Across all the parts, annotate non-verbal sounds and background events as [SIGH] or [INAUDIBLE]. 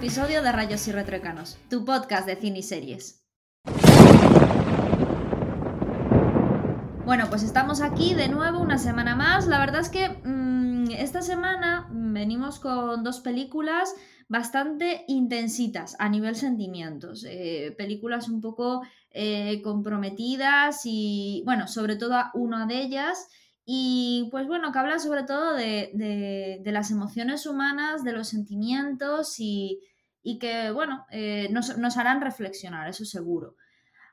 episodio de Rayos y Retruécanos, tu podcast de cine y series. Bueno, pues estamos aquí de nuevo una semana más. La verdad es que mmm, esta semana venimos con dos películas bastante intensitas a nivel sentimientos. Eh, películas un poco eh, comprometidas y, bueno, sobre todo una de ellas. Y pues bueno, que habla sobre todo de, de, las emociones humanas, de los sentimientos y, y que, bueno, eh, nos, nos harán reflexionar, eso seguro.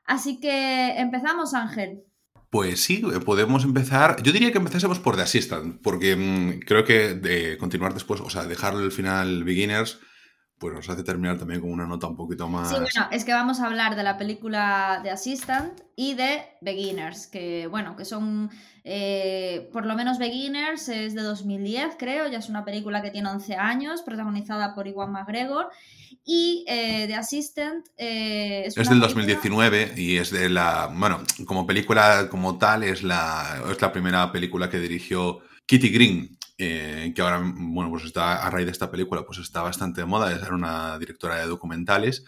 Así que empezamos, Ángel. Pues sí, podemos empezar. Yo diría que empezásemos por The Assistant, porque mmm, creo que de continuar después, o sea, dejar el final Beginners, pues nos hace terminar también con una nota un poquito más. Sí, bueno, es que vamos a hablar de la película The Assistant y de Beginners, que bueno, que son eh, por lo menos Beginners es de 2010, creo, ya es una película que tiene 11 años, protagonizada por Iwan McGregor. Y eh, The Assistant eh, es, es del 2019 película... y es de la. Bueno, como película como tal, es la, es la primera película que dirigió Kitty Green, eh, que ahora, bueno, pues está a raíz de esta película, pues está bastante de moda, es una directora de documentales.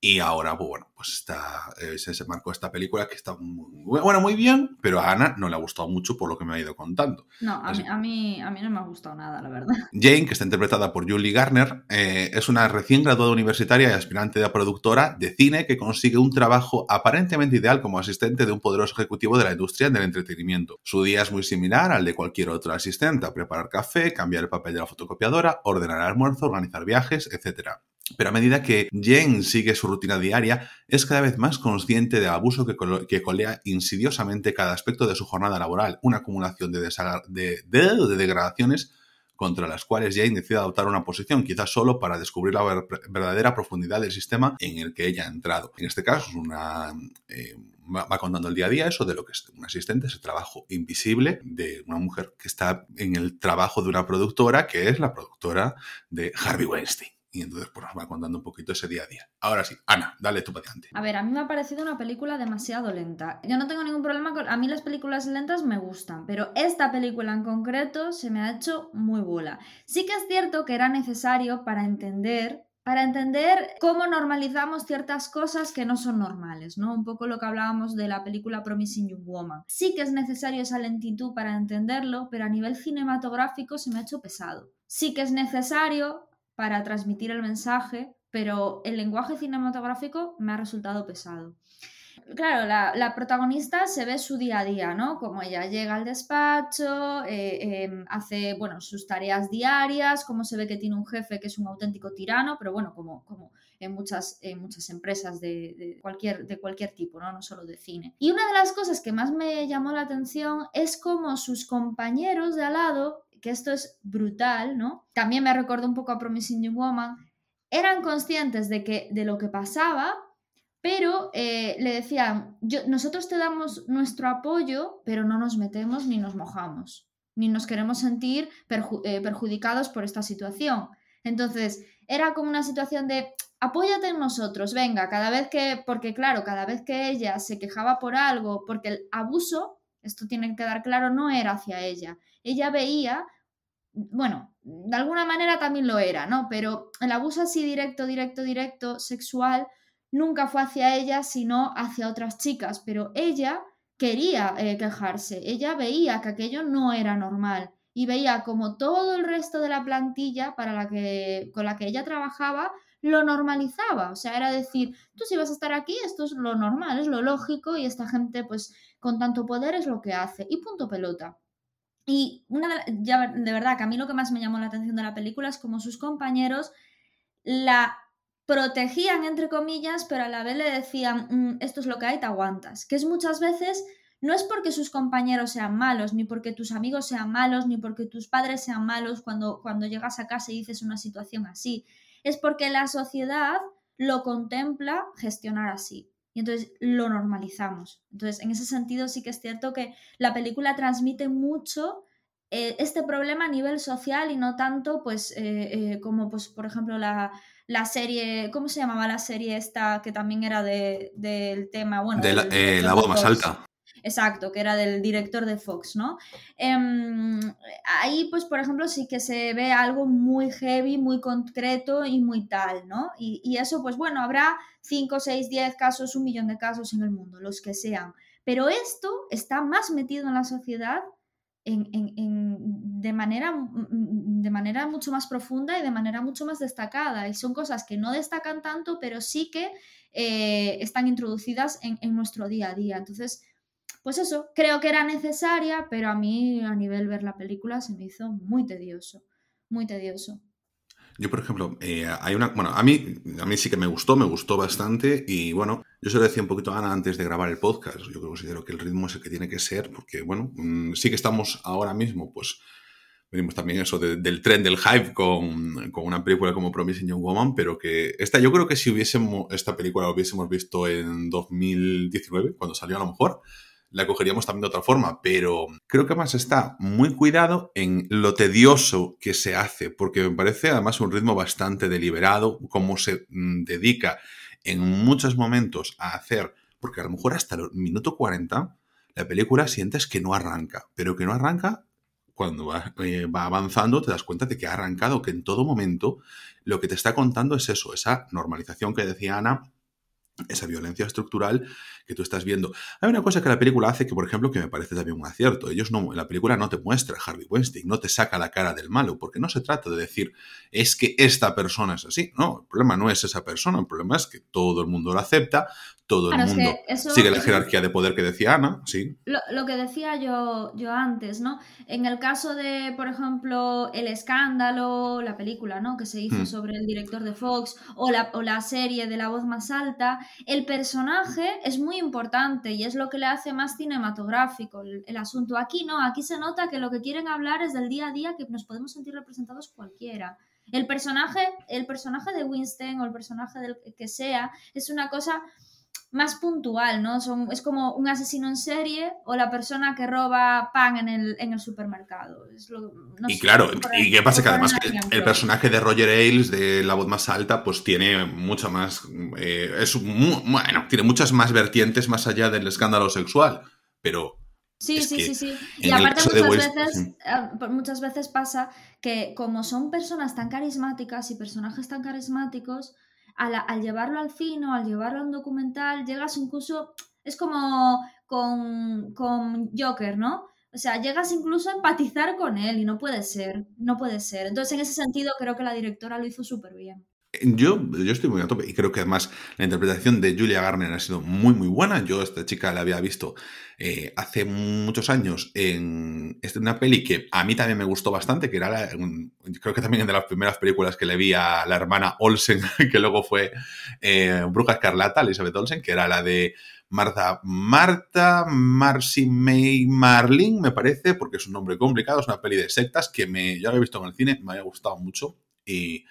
Y ahora, pues bueno, pues está, eh, se, se marcó esta película que está muy, bueno, muy bien, pero a Ana no le ha gustado mucho por lo que me ha ido contando. No, a, Así... mí, a, mí, a mí no me ha gustado nada, la verdad. [LAUGHS] Jane, que está interpretada por Julie Garner, eh, es una recién graduada universitaria y aspirante de productora de cine que consigue un trabajo aparentemente ideal como asistente de un poderoso ejecutivo de la industria del entretenimiento. Su día es muy similar al de cualquier otro asistente, a preparar café, cambiar el papel de la fotocopiadora, ordenar el almuerzo, organizar viajes, etc. Pero a medida que Jane sigue su rutina diaria, es cada vez más consciente del abuso que, colea insidiosamente cada aspecto de su jornada laboral, una acumulación de, de, de, de degradaciones contra las cuales Jane decide adoptar una posición, quizás solo para descubrir la ver verdadera profundidad del sistema en el que ella ha entrado. En este caso, es una, eh, va contando el día a día eso de lo que es un asistente, ese trabajo invisible de una mujer que está en el trabajo de una productora, que es la productora de Harvey Weinstein y entonces pues, nos va contando un poquito ese día a día. Ahora sí, Ana, dale tu paciente. A ver, a mí me ha parecido una película demasiado lenta. Yo no tengo ningún problema con... A mí las películas lentas me gustan, pero esta película en concreto se me ha hecho muy bola. Sí que es cierto que era necesario para entender para entender cómo normalizamos ciertas cosas que no son normales, ¿no? Un poco lo que hablábamos de la película Promising Young Woman. Sí que es necesario esa lentitud para entenderlo, pero a nivel cinematográfico se me ha hecho pesado. Sí que es necesario para transmitir el mensaje, pero el lenguaje cinematográfico me ha resultado pesado. Claro, la, protagonista se ve su día a día, ¿no? Como ella llega al despacho, eh, eh, hace, bueno, sus tareas diarias, como se ve que tiene un jefe que es un auténtico tirano, pero bueno, como, como en, muchas, en muchas empresas de, de, cualquier, de cualquier tipo, ¿no? No solo de cine. Y una de las cosas que más me llamó la atención es como sus compañeros de al lado que esto es brutal, ¿no? También me recordó un poco a Promising Young Woman, eran conscientes de, que, de lo que pasaba, pero eh, le decían, nosotros te damos nuestro apoyo, pero no nos metemos ni nos mojamos, ni nos queremos sentir eh, perjudicados por esta situación. Entonces, era como una situación de, apóyate en nosotros, venga, cada vez que, porque claro, cada vez que ella se quejaba por algo, porque el abuso, esto tiene que quedar claro, no era hacia ella. Ella veía bueno, de alguna manera también lo era, ¿no? Pero el abuso así directo, directo, directo, sexual, nunca fue hacia ella, sino hacia otras chicas, pero ella quería eh, quejarse, ella veía que aquello no era normal y veía como todo el resto de la plantilla para la que, con la que ella trabajaba lo normalizaba, o sea, era decir, tú si vas a estar aquí, esto es lo normal, es lo lógico y esta gente pues con tanto poder es lo que hace y punto pelota. Y una de, ya de verdad que a mí lo que más me llamó la atención de la película es como sus compañeros la protegían, entre comillas, pero a la vez le decían, mmm, esto es lo que hay, te aguantas. Que es muchas veces, no es porque sus compañeros sean malos, ni porque tus amigos sean malos, ni porque tus padres sean malos cuando, cuando llegas a casa y dices una situación así. Es porque la sociedad lo contempla gestionar así y entonces lo normalizamos. Entonces, en ese sentido sí que es cierto que la película transmite mucho eh, este problema a nivel social y no tanto, pues, eh, eh, como, pues, por ejemplo, la, la, serie, ¿cómo se llamaba la serie esta que también era del de, tema? Bueno, de la, la voz más alta. Exacto, que era del director de Fox, ¿no? Em, ahí, pues, por ejemplo, sí que se ve algo muy heavy, muy concreto y muy tal, ¿no? Y, y eso, pues bueno, habrá 5, 6, 10 casos, un millón de casos en el mundo, los que sean. Pero esto está más metido en la sociedad de, manera, de manera mucho más profunda y de manera mucho más destacada. Y son cosas que no destacan tanto, pero sí que eh, están introducidas en, en, nuestro día a día. Entonces, pues eso, creo que era necesaria, pero a mí a nivel ver la película se me hizo muy tedioso, muy tedioso. Yo, por ejemplo, eh, hay una. Bueno, a mí, a mí sí que me gustó, me gustó bastante. Y bueno, yo se lo decía un poquito a Ana antes de grabar el podcast. Yo considero que el ritmo es el que tiene que ser, porque, bueno, mm, sí que estamos ahora mismo, pues. Venimos también eso del tren del hype con, con, una película como Promising Young Woman, pero que esta, yo creo que si hubiésemos, esta película la hubiésemos visto en 2019, cuando salió a lo mejor, la cogeríamos también de otra forma, pero creo que más está muy cuidado en lo tedioso que se hace, porque me parece además un ritmo bastante deliberado, como se mm, dedica en muchos momentos a hacer, porque a lo mejor hasta el minuto 40 la película sientes que no arranca, pero que no arranca cuando va, eh, va, avanzando te das cuenta de que ha arrancado, que en todo momento lo que te está contando es eso, esa normalización que decía Ana esa violencia estructural que tú estás viendo. Hay una cosa que la película hace que, por ejemplo, que me parece también un acierto. Ellos no, la película no te muestra a Harvey Weinstein, no te saca la cara del malo, porque no se trata de decir es que esta persona es así. No, el problema no es esa persona, el problema es que todo el mundo lo acepta, todo el mundo sigue la jerarquía de poder que decía Ana, sí. Lo, que decía yo, yo antes, ¿no? En el caso de, por ejemplo, el escándalo, la película, ¿no? Que se hizo hmm. sobre el director de Fox, o la, o la serie de La Voz Más Alta, el personaje es muy importante y es lo que le hace más cinematográfico el, el asunto. Aquí no, aquí se nota que lo que quieren hablar es del día a día que nos podemos sentir representados cualquiera. El personaje, el personaje de Winston o el personaje del que sea es una cosa más puntual, ¿no? Son, es como un asesino en serie o la persona que roba pan en el, en el supermercado. y claro, ¿y qué pasa? Que además el personaje de Roger Ailes, de la voz más alta, pues tiene mucha más... Eh, es bueno, tiene muchas más vertientes más allá del escándalo sexual, pero... Sí, sí, sí, sí. Y aparte muchas veces, muchas veces pasa que como son personas tan carismáticas y personajes tan carismáticos, al, llevarlo al cine al llevarlo a un documental, llegas incluso, es como con, con Joker, ¿no? O sea, llegas incluso a empatizar con él y no puede ser, no puede ser. Entonces, en ese sentido, creo que la directora lo hizo súper bien. Yo, yo estoy muy a tope y creo que además la interpretación de Julia Garner ha sido muy, muy buena. Yo esta chica la había visto eh, hace muchos años en una peli que a mí también me gustó bastante, que era, la, creo que también de las primeras películas que le vi a la hermana Olsen, [LAUGHS] que luego fue eh, Bruja Escarlata, Elizabeth Olsen, que era la de Marta, Marta, Marcy May Marlin, me parece, porque es un nombre complicado, es una peli de sectas que me, yo he visto en el cine, me había gustado mucho y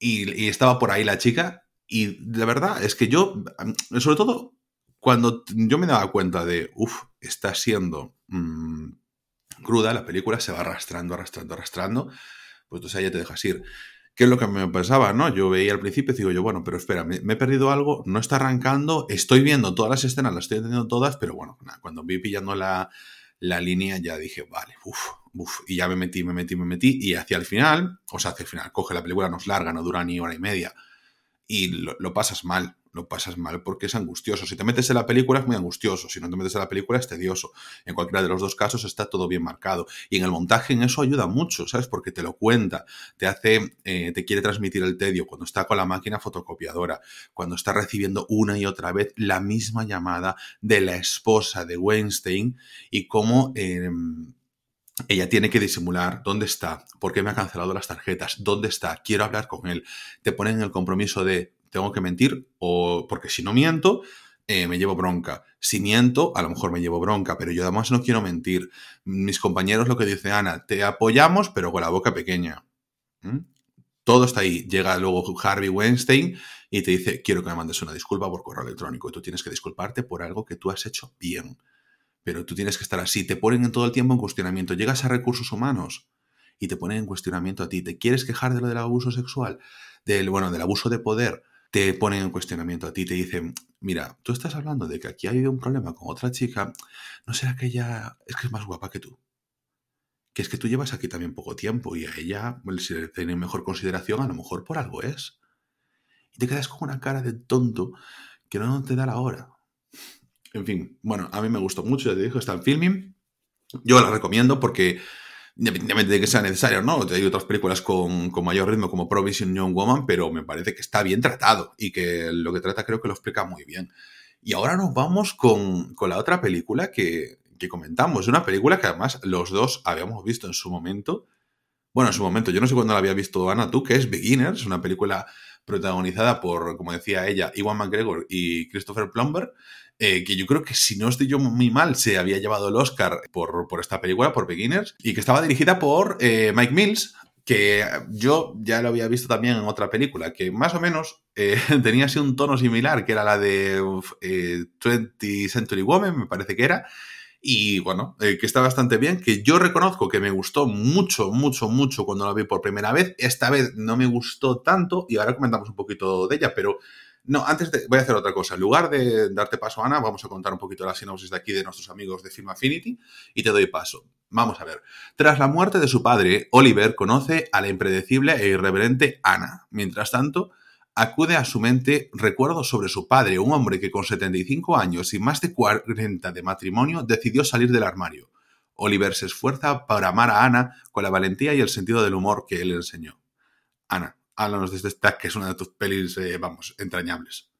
y, estaba por ahí la chica. Y la verdad es que yo, sobre todo, cuando yo me daba cuenta de, uff, está siendo mm, cruda, la película se va arrastrando, arrastrando, arrastrando, pues entonces ya te dejas ir. ¿Qué es lo que me pensaba? ¿no? Yo veía al principio y digo yo, bueno, pero espera, me, he perdido algo, no está arrancando, estoy viendo todas las escenas, las estoy entendiendo todas, pero bueno, cuando vi pillando la, la línea ya dije, vale, uff, uff, y ya me metí, me metí, me metí, y hacia el final, o sea, hacia el final, coge la película, no es larga, no dura ni hora y media, y lo, pasas mal, lo pasas mal porque es angustioso. Si te metes en la película es muy angustioso, si no te metes en la película es tedioso. En cualquiera de los dos casos está todo bien marcado. Y en el montaje en eso ayuda mucho, ¿sabes? Porque te lo cuenta, te hace, eh, te quiere transmitir el tedio cuando está con la máquina fotocopiadora, cuando está recibiendo una y otra vez la misma llamada de la esposa de Weinstein y cómo... Em, ella tiene que disimular dónde está, por qué me ha cancelado las tarjetas, dónde está, quiero hablar con él. Te ponen en el compromiso de tengo que mentir o porque si no miento, eh, me llevo bronca. Si miento, a lo mejor me llevo bronca, pero yo además no quiero mentir. Mis compañeros lo que dice Ana, te apoyamos, pero con la boca pequeña. ¿Mm? Todo está ahí. Llega luego Harvey Weinstein y te dice, quiero que me mandes una disculpa por correo electrónico. Y tú tienes que disculparte por algo que tú has hecho bien pero tú tienes que estar así. Te ponen en todo el tiempo en cuestionamiento. Llegas a recursos humanos y te ponen en cuestionamiento a ti. ¿Te quieres quejar de lo del abuso sexual? Del, bueno, del abuso de poder. Te ponen en cuestionamiento a ti, te dicen, mira, tú estás hablando de que aquí ha habido un problema con otra chica, ¿no será que ella es que es más guapa que tú? Que es que tú llevas aquí también poco tiempo y a ella, si le tiene mejor consideración, a lo mejor por algo es. Y te quedas con una cara de tonto que no te da la hora. En fin, bueno, a mí me gustó mucho, ya te digo, está en filming. Yo la recomiendo porque independientemente de que sea necesario, ¿no? Hay otras películas con, mayor ritmo como Provision Young Woman, pero me parece que está bien tratado y que lo que trata creo que lo explica muy bien. Y ahora nos vamos con, la otra película que, que comentamos. Una película que además los dos habíamos visto en su momento. Bueno, en su momento, yo no sé cuándo la había visto Ana, tú, que es Beginners, una película protagonizada por, como decía ella, Iwan McGregor y Christopher Plumber, eh, que yo creo que si no estoy yo muy mal, se había llevado el Oscar por, esta película, por Beginners, y que estaba dirigida por eh, Mike Mills, que yo ya lo había visto también en otra película, que más o menos eh, [LAUGHS] tenía así un tono similar, que era la de 20th Century Woman, me parece que era, y bueno, que está bastante bien, que yo reconozco que me gustó mucho, mucho, mucho cuando la vi por primera vez, esta vez no me gustó tanto, y ahora comentamos un poquito de ella, pero no, antes de, voy a hacer otra cosa. En lugar de darte paso, Ana, vamos a contar un poquito la sinopsis de aquí de nuestros amigos de Film Affinity y te doy paso. Vamos a ver. Tras la muerte de su padre, Oliver conoce a la impredecible e irreverente Ana. Mientras tanto, acude a su mente recuerdos sobre su padre, un hombre que con 75 años y más de 40 de matrimonio decidió salir del armario. Oliver se esfuerza para amar a Ana con la valentía y el sentido del humor que él enseñó. Ana, háblanos de este stack, que es una de tus pelis, eh, vamos, entrañables.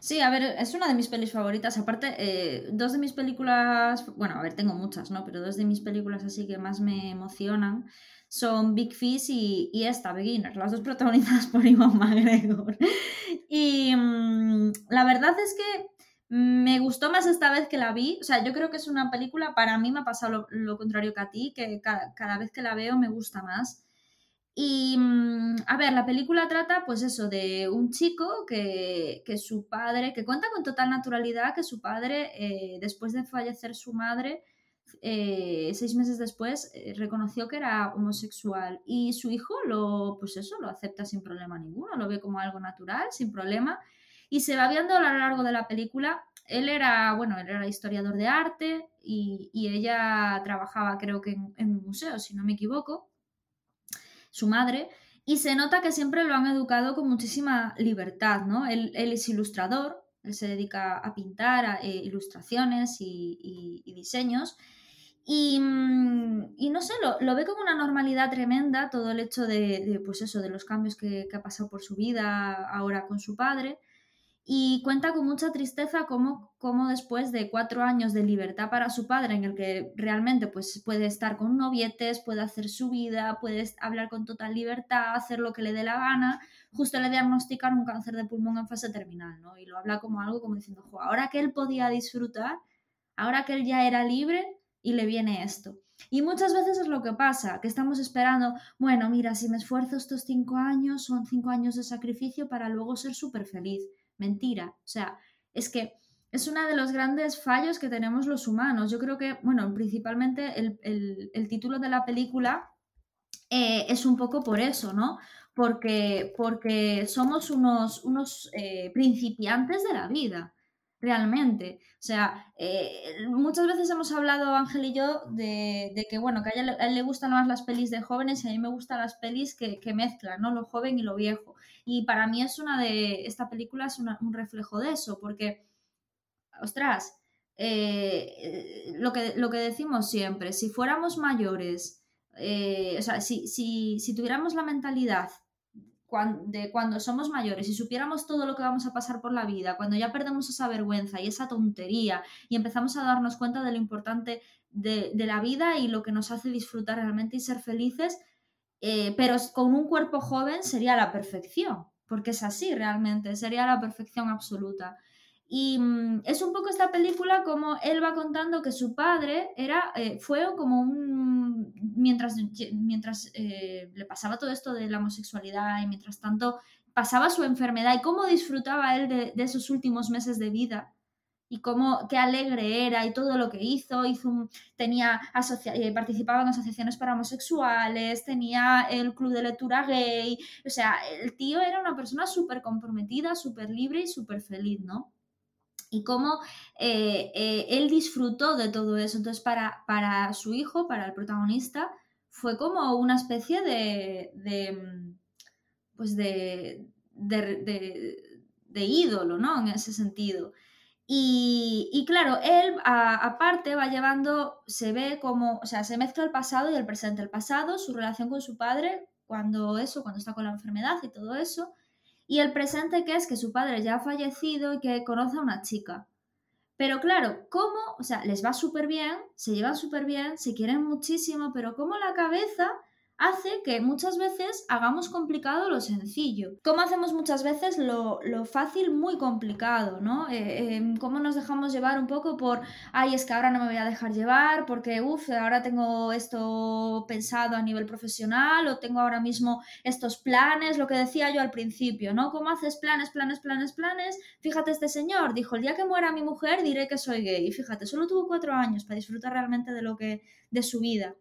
Sí, a ver, es una de mis pelis favoritas. Aparte, eh, dos de mis películas, bueno, a ver, tengo muchas, ¿no? Pero dos de mis películas así que más me emocionan son Big Fish y, esta, Beginner, las dos protagonizadas por Ivan McGregor. [LAUGHS] Y mm, la verdad es que me gustó más esta vez que la vi. O sea, yo creo que es una película, para mí me ha pasado lo, contrario que a ti, que cada, vez que la veo me gusta más. Y, mm, a ver, la película trata, pues eso, de un chico que, su padre, que cuenta con total naturalidad que su padre, eh, después de fallecer su madre, eh, seis meses después, eh, reconoció que era homosexual. Y su hijo lo, pues eso, lo acepta sin problema ninguno, lo ve como algo natural, sin problema. Y se va viendo a lo largo de la película. Él era, bueno, él era historiador de arte y, ella trabajaba, creo que en un museo, si no me equivoco su madre, y se nota que siempre lo han educado con muchísima libertad, ¿no? Él, es ilustrador, él se dedica a pintar eh, ilustraciones y, diseños. Mm, y, no sé, lo, ve con una normalidad tremenda todo el hecho de, pues eso, de los cambios que, que, ha pasado por su vida ahora con su padre y cuenta con mucha tristeza cómo, después de cuatro años de libertad para su padre, en el que realmente pues, puede estar con novietes, puede hacer su vida, puede hablar con total libertad, hacer lo que le dé la gana, justo le diagnostican un cáncer de pulmón en fase terminal, ¿no? Y lo habla como algo como diciendo, ahora que él podía disfrutar, ahora que él ya era libre y le viene esto. Y muchas veces es lo que pasa, que estamos esperando, bueno, mira, si me esfuerzo estos cinco años, son cinco años de sacrificio para luego ser súper feliz mentira. O sea, es que es uno de los grandes fallos que tenemos los humanos. Yo creo que, bueno, principalmente el, título de la película eh, es un poco por eso, ¿no? Porque, porque somos unos, unos eh, principiantes de la vida, realmente. O sea, eh, muchas veces hemos hablado, Ángel y yo, de, que, bueno, que a, él le gustan más las pelis de jóvenes y a mí me gustan las pelis que, que mezclan, ¿no? Lo joven y lo viejo. Y para mí es una de, esta película es un reflejo de eso, porque, ostras, eh, lo, que, lo que decimos siempre, si fuéramos mayores, eh, o sea, si, si, tuviéramos la mentalidad de cuando somos mayores y supiéramos todo lo que vamos a pasar por la vida, cuando ya perdemos esa vergüenza y esa tontería y empezamos a darnos cuenta de lo importante de, de la vida y lo que nos hace disfrutar realmente y ser felices, eh, pero con un cuerpo joven sería la perfección, porque es así realmente, sería la perfección absoluta. Y mm, es un poco esta película como él va contando que su padre era, eh, fue como un, mientras, mientras eh, le pasaba todo esto de la homosexualidad y mientras tanto pasaba su enfermedad y cómo disfrutaba él de, de esos últimos meses de vida, y cómo qué alegre era y todo lo que hizo, hizo tenía eh, participaba en asociaciones para homosexuales, tenía el club de lectura gay, o sea, el tío era una persona súper comprometida, súper libre y súper feliz, ¿no? Y cómo eh, eh, él disfrutó de todo eso. Entonces, para, para su hijo, para el protagonista, fue como una especie de, de pues de, de, de, ídolo, ¿no? En ese sentido. Y, claro, él aparte va llevando, se ve como, o sea, se mezcla el pasado y el presente. El pasado, su relación con su padre, cuando eso, cuando está con la enfermedad y todo eso. Y el presente que es que su padre ya ha fallecido y que conoce a una chica. Pero claro, ¿cómo? O sea, les va súper bien, se llevan súper bien, se quieren muchísimo, pero ¿cómo la cabeza hace que muchas veces hagamos complicado lo sencillo. ¿Cómo hacemos muchas veces lo, fácil muy complicado, ¿no? Eh, em, ¿Cómo nos dejamos llevar un poco por, ay, es que ahora no me voy a dejar llevar porque, uff, ahora tengo esto pensado a nivel profesional o tengo ahora mismo estos planes, lo que decía yo al principio, ¿no? ¿Cómo haces planes, planes, planes, planes? Fíjate, este señor dijo, el día que muera mi mujer diré que soy gay. Fíjate, solo tuvo cuatro años para disfrutar realmente de lo que, de su vida.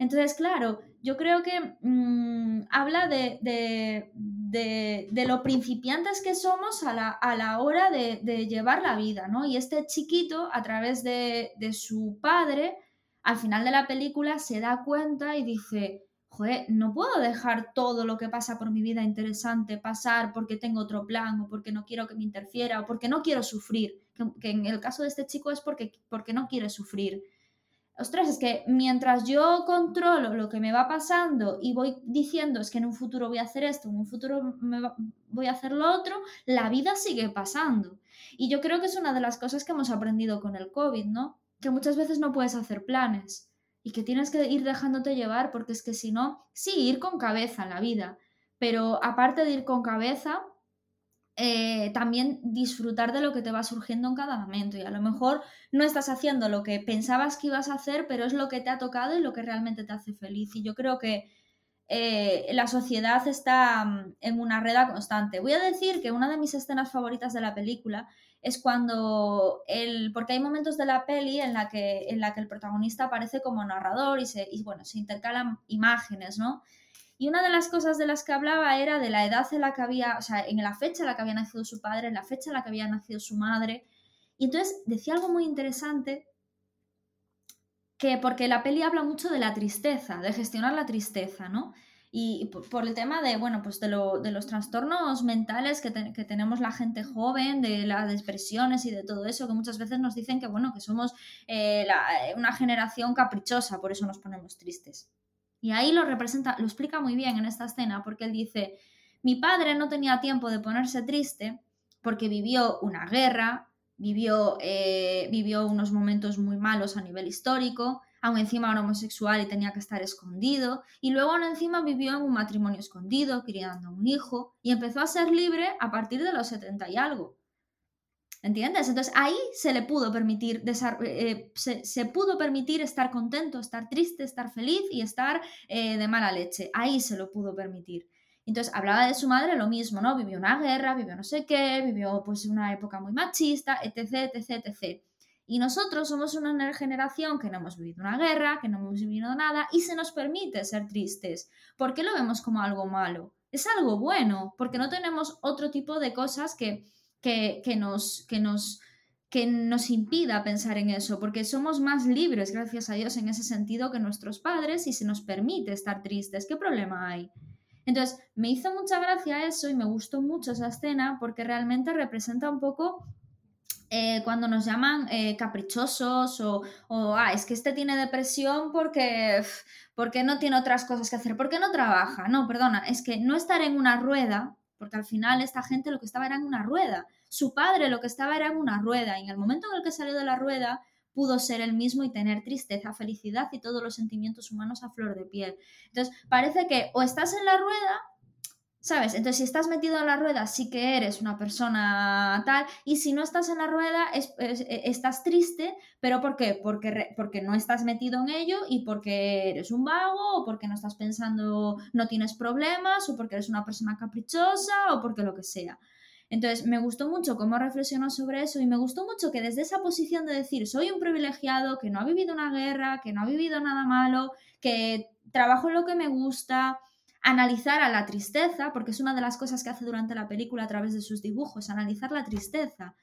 Entonces, claro, yo creo que mm, habla de, de, lo principiantes que somos a la, hora de, llevar la vida, ¿no? Y este chiquito, a través de, su padre, al final de la película se da cuenta y dice, joder, no puedo dejar todo lo que pasa por mi vida interesante pasar porque tengo otro plan o porque no quiero que me interfiera o porque no quiero sufrir, que, en el caso de este chico es porque, porque no quiere sufrir ostras, es que mientras yo controlo lo que me va pasando y voy diciendo es que en un futuro voy a hacer esto, en un futuro voy a hacer lo otro, la vida sigue pasando. Y yo creo que es una de las cosas que hemos aprendido con el COVID, ¿no? Que muchas veces no puedes hacer planes y que tienes que ir dejándote llevar porque es que si no, sí, ir con cabeza en la vida, pero aparte de ir con cabeza, eh, también disfrutar de lo que te va surgiendo en cada momento. Y a lo mejor no estás haciendo lo que pensabas que ibas a hacer, pero es lo que te ha tocado y lo que realmente te hace feliz. Y yo creo que eh, la sociedad está mm, en una reda constante. Voy a decir que una de mis escenas favoritas de la película es cuando el. porque hay momentos de la peli en la que, en la que el protagonista aparece como narrador y y, bueno, se intercalan imágenes, ¿no? Y una de las cosas de las que hablaba era de la edad en la que había, o sea, en la fecha en la que había nacido su padre, en la fecha en la que había nacido su madre. Y entonces decía algo muy interesante, que porque la peli habla mucho de la tristeza, de gestionar la tristeza, ¿no? Y por, el tema de, bueno, pues de, los trastornos mentales que, tenemos la gente joven, de las depresiones y de todo eso, que muchas veces nos dicen que, bueno, que somos eh, una generación caprichosa, por eso nos ponemos tristes. Y ahí lo representa, lo explica muy bien en esta escena, porque él dice, mi padre no tenía tiempo de ponerse triste porque vivió una guerra, vivió, eh, vivió unos momentos muy malos a nivel histórico, aún encima era homosexual y tenía que estar escondido, y luego aún encima vivió en un matrimonio escondido, criando un hijo, y empezó a ser libre a partir de los 70 y algo. ¿Entiendes? Entonces ahí se le pudo permitir, eh, se, pudo permitir estar contento, estar triste, estar feliz y estar eh, de mala leche. Ahí se lo pudo permitir. Entonces hablaba de su madre lo mismo, ¿no? Vivió una guerra, vivió no sé qué, vivió pues una época muy machista, etc, etc, etc. Y nosotros somos una generación que no hemos vivido una guerra, que no hemos vivido nada y se nos permite ser tristes. ¿Por qué lo vemos como algo malo? Es algo bueno, porque no tenemos otro tipo de cosas que que, nos, que, nos, que nos impida pensar en eso, porque somos más libres, gracias a Dios, en ese sentido que nuestros padres y se nos permite estar tristes. ¿Qué problema hay? Entonces, me hizo mucha gracia eso y me gustó mucho esa escena porque realmente representa un poco eh, cuando nos llaman eh, caprichosos o, o ah, es que este tiene depresión porque, porque no tiene otras cosas que hacer, porque no trabaja. No, perdona, es que no estar en una rueda porque al final esta gente lo que estaba era en una rueda. Su padre lo que estaba era en una rueda y en el momento en el que salió de la rueda pudo ser el mismo y tener tristeza, felicidad y todos los sentimientos humanos a flor de piel. Entonces, parece que o estás en la rueda ¿Sabes? Entonces, si estás metido en la rueda, sí que eres una persona tal, y si no estás en la rueda, e, estás triste, pero ¿por qué? Porque, porque no estás metido en ello y porque eres un vago, o porque no estás pensando, no tienes problemas, o porque eres una persona caprichosa, o porque lo que sea. Entonces, me gustó mucho cómo reflexionó sobre eso y me gustó mucho que desde esa posición de decir, soy un privilegiado, que no ha vivido una guerra, que no ha vivido nada malo, que trabajo en lo que me gusta, analizar a la tristeza, porque es una de las cosas que hace durante la película a través de sus dibujos, analizar la tristeza,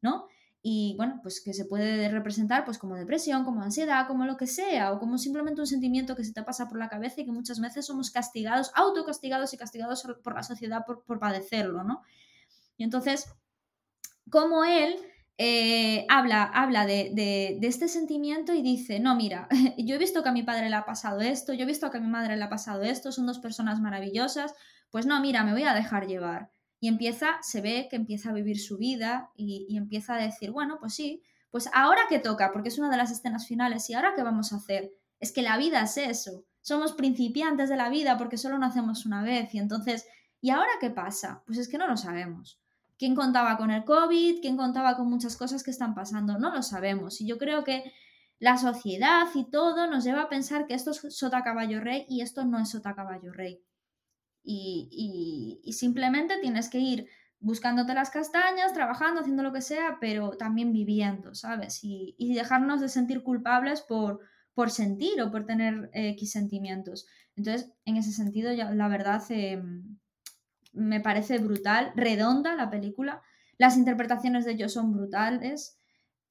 ¿no? Y bueno, pues que se puede representar pues como depresión, como ansiedad, como lo que sea, o como simplemente un sentimiento que se te pasa por la cabeza y que muchas veces somos castigados, autocastigados y castigados por la sociedad por, por padecerlo, ¿no? Y entonces, como él eh, habla, habla de, este sentimiento y dice, no, mira, [LAUGHS] yo he visto que a mi padre le ha pasado esto, yo he visto que a mi madre le ha pasado esto, son dos personas maravillosas, pues no, mira, me voy a dejar llevar. Y empieza, se ve que empieza a vivir su vida y, y empieza a decir, bueno, pues sí, pues ahora que toca, porque es una de las escenas finales, y ahora qué vamos a hacer, es que la vida es eso, somos principiantes de la vida porque solo nacemos una vez y entonces, ¿y ahora qué pasa? Pues es que no lo sabemos quién contaba con el COVID, quién contaba con muchas cosas que están pasando, no lo sabemos. Y yo creo que la sociedad y todo nos lleva a pensar que esto es sota caballo rey y esto no es sota caballo rey. Y, simplemente tienes que ir buscándote las castañas, trabajando, haciendo lo que sea, pero también viviendo, ¿sabes? Y, dejarnos de sentir culpables por, por sentir o por tener X sentimientos. Entonces, en ese sentido, ya, la verdad, em, me parece brutal, redonda la película, las interpretaciones de ellos son brutales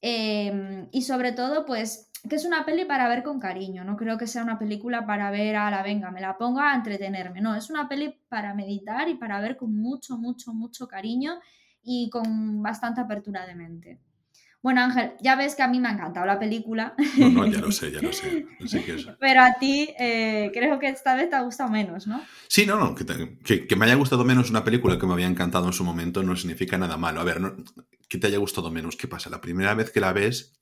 em, y sobre todo pues que es una peli para ver con cariño, no creo que sea una película para ver a la venga, me la pongo a entretenerme, no, es una peli para meditar y para ver con mucho, mucho, mucho cariño y con bastante apertura de mente. Bueno, Ángel, ya ves que a mí me ha encantado la película. No, no, ya lo [LAUGHS] sé, ya lo sé. Pero a ti eh, creo que esta vez te ha gustado menos, ¿no? Sí, no, no. Que, me haya gustado menos una película que me había encantado en su momento no significa nada malo. A ver, que te haya gustado menos, ¿qué pasa? La primera vez que la ves,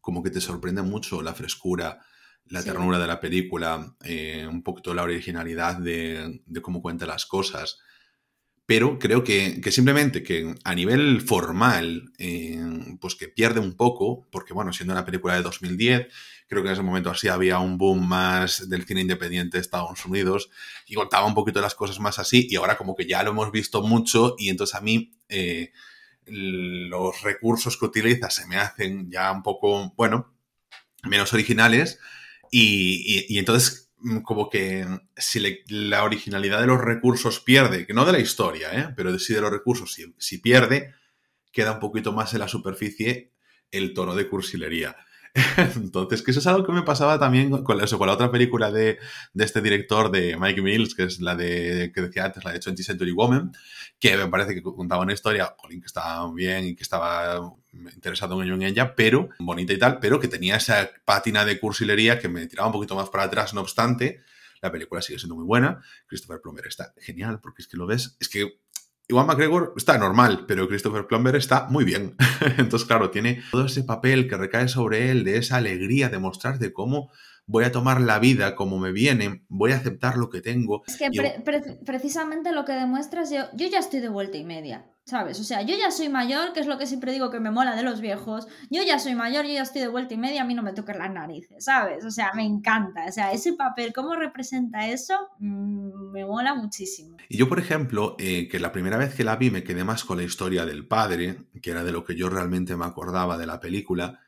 como que te sorprende mucho la frescura, la ternura de la película, eh, un poquito la originalidad de, de cómo cuenta las cosas pero creo que, simplemente que a nivel formal, eh, pues que pierde un poco, porque bueno, siendo una película de 2010, creo que en ese momento así había un boom más del cine independiente de Estados Unidos y contaba un poquito las cosas más así, y ahora como que ya lo hemos visto mucho, y entonces a mí eh, los recursos que utiliza se me hacen ya un poco, bueno, menos originales, y, y entonces como que si la originalidad de los recursos pierde, que no de la historia, ¿eh? pero sí de los recursos, si, si, pierde, queda un poquito más en la superficie el tono de cursilería. [LAUGHS] Entonces, que eso es algo que me pasaba también con, eso, con la otra película de, este director de Mike Mills, que es la de que decía antes, la de 20 Century Woman, que me parece que contaba una historia, que estaba bien y que estaba interesado en ella, pero bonita y tal, pero que tenía esa pátina de cursilería que me tiraba un poquito más para atrás, no obstante. La película sigue siendo muy buena. Christopher Plummer está genial porque es que lo ves, es que Iwan McGregor está normal, pero Christopher Plummer está muy bien. [LAUGHS] Entonces, claro, tiene todo ese papel que recae sobre él, de esa alegría de mostrar de cómo voy a tomar la vida como me viene, voy a aceptar lo que tengo. Es que precisamente lo que demuestras, yo, yo ya estoy de vuelta y media. ¿Sabes? O sea, yo ya soy mayor, que es lo que siempre digo que me mola de los viejos. Yo ya soy mayor, yo ya estoy de vuelta y media, a mí no me toquen las narices, ¿sabes? O sea, me encanta. O sea, ese papel, cómo representa eso, mm, me mola muchísimo. Y yo, por ejemplo, eh, que la primera vez que la vi me quedé más con la historia del padre, que era de lo que yo realmente me acordaba de la película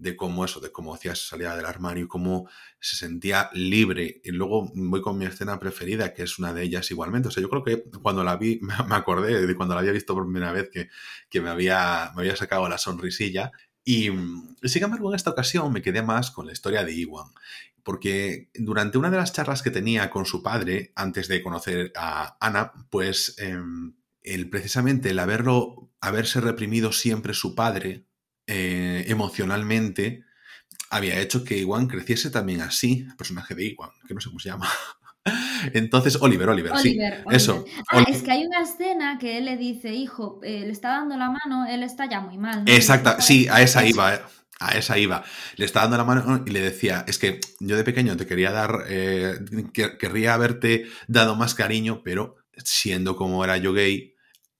de cómo eso, de cómo hacía salía del armario y cómo se sentía libre. Y luego voy con mi escena preferida, que es una de ellas igualmente. O sea, yo creo que cuando la vi, [LAUGHS] me acordé de cuando la había visto por primera vez que, que me, había, me había sacado la sonrisilla. Y sin embargo, en esta ocasión me quedé más con la historia de Iwan. Porque durante una de las charlas que tenía con su padre, antes de conocer a Ana, pues em, el, precisamente el haberlo, haberse reprimido siempre su padre, eh, emocionalmente había hecho que Iwan creciese también así, el personaje de Iwan, que no sé cómo se llama. [LAUGHS] Entonces, Oliver, Oliver, sí. Eso. Ah, es que hay una escena que él le dice, hijo, eh, le está dando la mano, él está ya muy mal. Exacta, sí, a esa iba. Eh, a esa iba. Le está dando la mano y le decía, es que yo de pequeño te quería dar, querría haberte dado más cariño, pero siendo como era yo gay,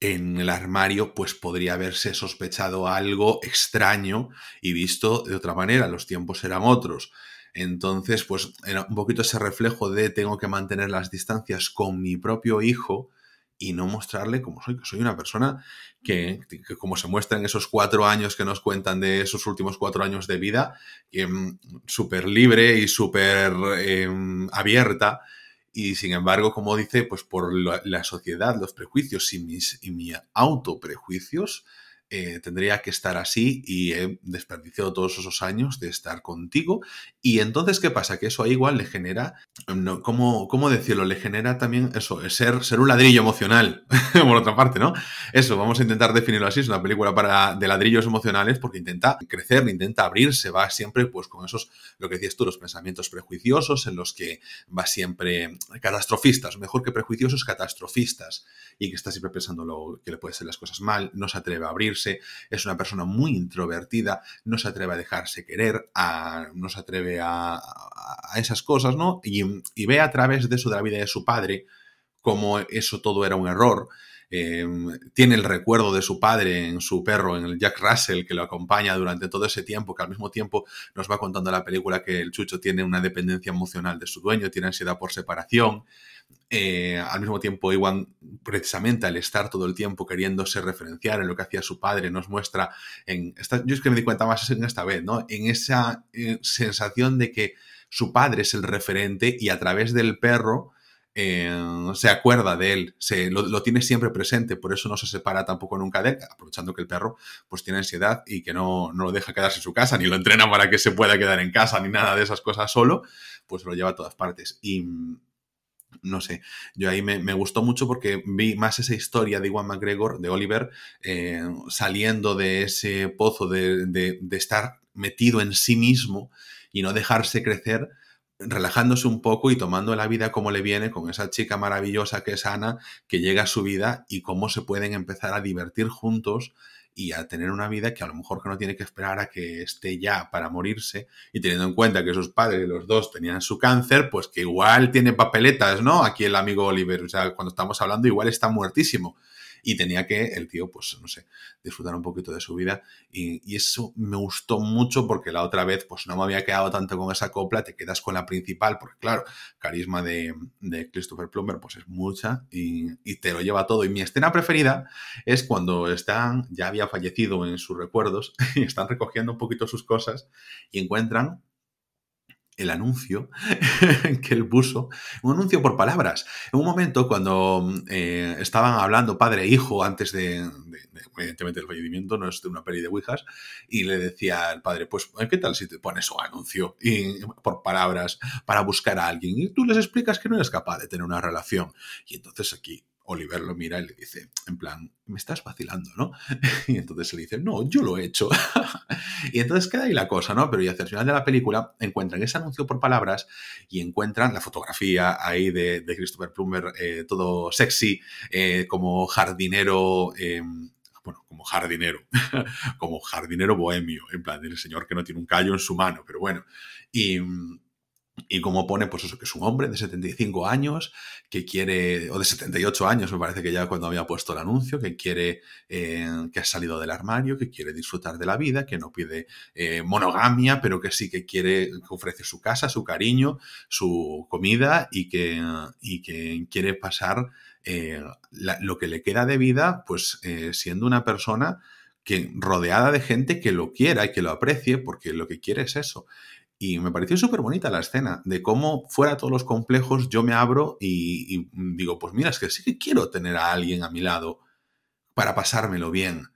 en el armario pues podría haberse sospechado algo extraño y visto de otra manera, los tiempos eran otros. Entonces, pues era un poquito ese reflejo de tengo que mantener las distancias con mi propio hijo y no mostrarle como soy, que soy una persona que, como se muestra en esos cuatro años que nos cuentan de esos últimos cuatro años de vida, em, súper libre y súper em, abierta. Y sin embargo, como dice, pues por la, sociedad, los prejuicios y mis, y mis autoprejuicios, eh, tendría que estar así y he desperdiciado todos esos años de estar contigo. Y entonces, ¿qué pasa? Que eso igual le genera, no, ¿cómo, ¿cómo, decirlo? Le genera también eso, ser, ser un ladrillo emocional, [LAUGHS] por otra parte, ¿no? Eso, vamos a intentar definirlo así, es una película para, de ladrillos emocionales porque intenta crecer, intenta abrirse, va siempre pues con esos, lo que decías tú, los pensamientos prejuiciosos en los que va siempre catastrofistas, mejor que prejuiciosos, catastrofistas, y que está siempre pensando lo que le puede ser las cosas mal, no se atreve a abrirse es una persona muy introvertida, no se atreve a dejarse querer, no se atreve a, esas cosas, ¿no? Y, ve a través de eso de la vida de su padre como eso todo era un error. Em, tiene el recuerdo de su padre en su perro, en el Jack Russell, que lo acompaña durante todo ese tiempo, que al mismo tiempo nos va contando la película que el Chucho tiene una dependencia emocional de su dueño, tiene ansiedad por separación. Eh, al mismo tiempo, Iwan, precisamente al estar todo el tiempo queriéndose referenciar en lo que hacía su padre, nos muestra en. Esta, yo es que me di cuenta más en esta vez, ¿no? En esa eh, sensación de que su padre es el referente y a través del perro. Eh, se acuerda de él, se, lo, tiene siempre presente, por eso no se separa tampoco nunca de él, aprovechando que el perro pues tiene ansiedad y que no, no lo deja quedarse en su casa, ni lo entrena para que se pueda quedar en casa, ni nada de esas cosas solo, pues lo lleva a todas partes. Y, no sé, yo ahí me, gustó mucho porque vi más esa historia de Iwan McGregor, de Oliver, eh, saliendo de ese pozo de, estar metido en sí mismo y no dejarse crecer, relajándose un poco y tomando la vida como le viene con esa chica maravillosa que es Ana, que llega a su vida y cómo se pueden empezar a divertir juntos y a tener una vida que a lo mejor que no tiene que esperar a que esté ya para morirse y teniendo en cuenta que sus padres, los dos, tenían su cáncer, pues que igual tiene papeletas, ¿no? Aquí el amigo Oliver, o sea, cuando estamos hablando igual está muertísimo y tenía que el tío, pues, no sé, disfrutar un poquito de su vida. Y, eso me gustó mucho porque la otra vez, pues, no me había quedado tanto con esa copla, te quedas con la principal, porque claro, carisma de, Christopher Plummer, pues es mucha y, y, te lo lleva todo. Y mi escena preferida es cuando están, ya había fallecido en sus recuerdos, [LAUGHS] y están recogiendo un poquito sus cosas y encuentran el anuncio [LAUGHS] que él puso, un anuncio por palabras. En un momento cuando eh, estaban hablando padre e hijo antes de, evidentemente el fallecimiento, no es de una peli de Ouijas, y le decía al padre, pues, ¿qué tal si te pones un anuncio y, por palabras para buscar a alguien? Y tú les explicas que no eres capaz de tener una relación. Y entonces aquí Oliver lo mira y le dice, en plan, me estás vacilando, ¿no? [LAUGHS] Y entonces le dice, no, yo lo he hecho. [LAUGHS] y entonces queda ahí la cosa, ¿no? Pero y hacia el final de la película encuentran ese anuncio por palabras y encuentran la fotografía ahí de, Christopher Plummer, eh, todo sexy, eh, como jardinero. Em, bueno, como jardinero, [LAUGHS] como jardinero bohemio, en plan, el señor que no tiene un callo en su mano, pero bueno. Y, y como pone, pues eso, que es un hombre de 75 años, que quiere, o de 78 años, me parece que ya cuando había puesto el anuncio, que quiere, eh, que ha salido del armario, que quiere disfrutar de la vida, que no pide eh, monogamia, pero que sí que quiere, que ofrece su casa, su cariño, su comida y que, y que quiere pasar eh, lo que le queda de vida, pues siendo una persona que rodeada de gente que lo quiera y que lo aprecie, porque lo que quiere es eso. Y me pareció súper bonita la escena de cómo fuera todos los complejos yo me abro y, digo, pues mira, es que sí que quiero tener a alguien a mi lado para pasármelo bien.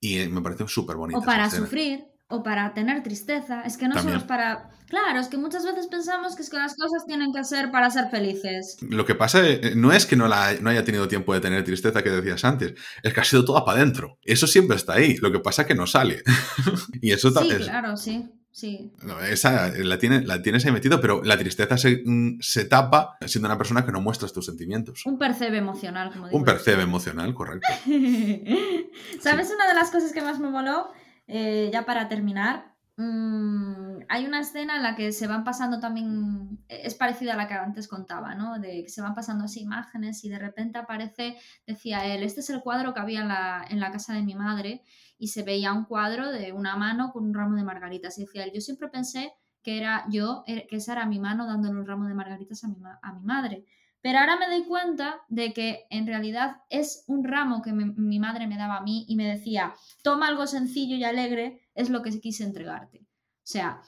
Y me pareció súper bonita. O para sufrir, o para tener tristeza. Es que no solo es para... Claro, es que muchas veces pensamos que, es que las cosas tienen que ser para ser felices. Lo que pasa eh, no es que no, la, no haya tenido tiempo de tener tristeza que decías antes, es que ha sido toda para adentro. Eso siempre está ahí, lo que pasa es que no sale. [LAUGHS] y eso sí, claro, sí. Sí. esa la, tiene, la tienes ahí metido, pero la tristeza se, mm, se, tapa siendo una persona que no muestras tus sentimientos. Un percebe emocional, como digo. Un percebe emocional, correcto. [LAUGHS] ¿Sabes una de las cosas que más me moló? Eh, ya para terminar, mm, hay una escena en la que se van pasando también, es parecida a la que antes contaba, ¿no? De que se van pasando así imágenes y de repente aparece, decía él, este es el cuadro que había en la, en la casa de mi madre y se veía un cuadro de una mano con un ramo de margaritas. Y decía yo siempre pensé que era yo, eh, que esa era mi mano dándole un ramo de margaritas a mi, a mi madre. Pero ahora me doy cuenta de que en realidad es un ramo que mi madre me daba a mí y me decía, toma algo sencillo y alegre, es lo que quise entregarte. O sea,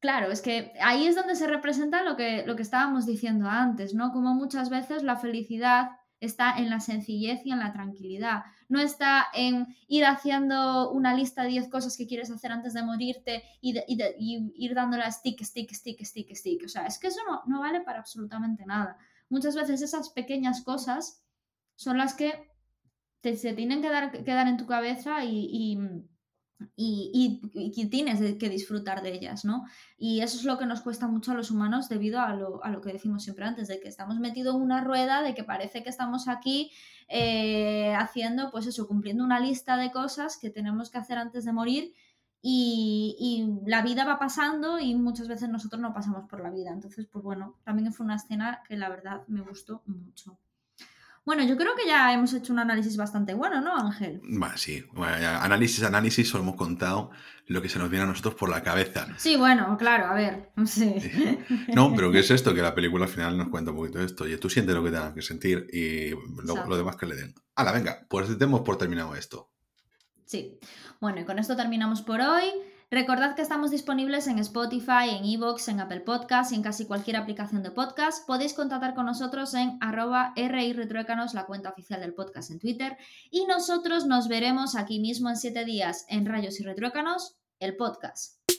claro, es que ahí es donde se representa lo que, lo que estábamos diciendo antes, ¿no? Como muchas veces la felicidad está en la sencillez y en la tranquilidad. No está en ir haciendo una lista de 10 cosas que quieres hacer antes de morirte y, ir dándole stick, stick, stick, stick, stick. O sea, es que eso no, vale para absolutamente nada muchas veces esas pequeñas cosas son las que se tienen que dar, quedar en tu cabeza y, tienes que disfrutar de ellas, ¿no? Y eso es lo que nos cuesta mucho a los humanos debido a lo, que decimos siempre antes, de que estamos metidos en una rueda, de que parece que estamos aquí eh, haciendo, pues eso, cumpliendo una lista de cosas que tenemos que hacer antes de morir y, la vida va pasando y muchas veces nosotros no pasamos por la vida. Entonces, pues bueno, también fue una escena que la verdad me gustó mucho. Bueno, yo creo que ya hemos hecho un análisis bastante bueno, ¿no, Ángel? Bueno, sí, análisis, análisis, solo hemos contado lo que se nos viene a nosotros por la cabeza. Sí, bueno, claro, a ver, sí. No, pero ¿qué es esto? Que la película al final nos cuenta un poquito de esto. Y tú sientes lo que tengas que sentir y lo, lo demás que le den. Hala, venga, pues demos por terminado esto. Sí. Bueno, y con esto terminamos por hoy. Recordad que estamos disponibles en Spotify, en Evox, en Apple Podcasts y en casi cualquier aplicación de podcast. Podéis contactar con nosotros en arroba RIRetruécanos, la cuenta oficial del podcast en Twitter. Y nosotros nos veremos aquí mismo en siete días en Rayos y Retruécanos, el podcast.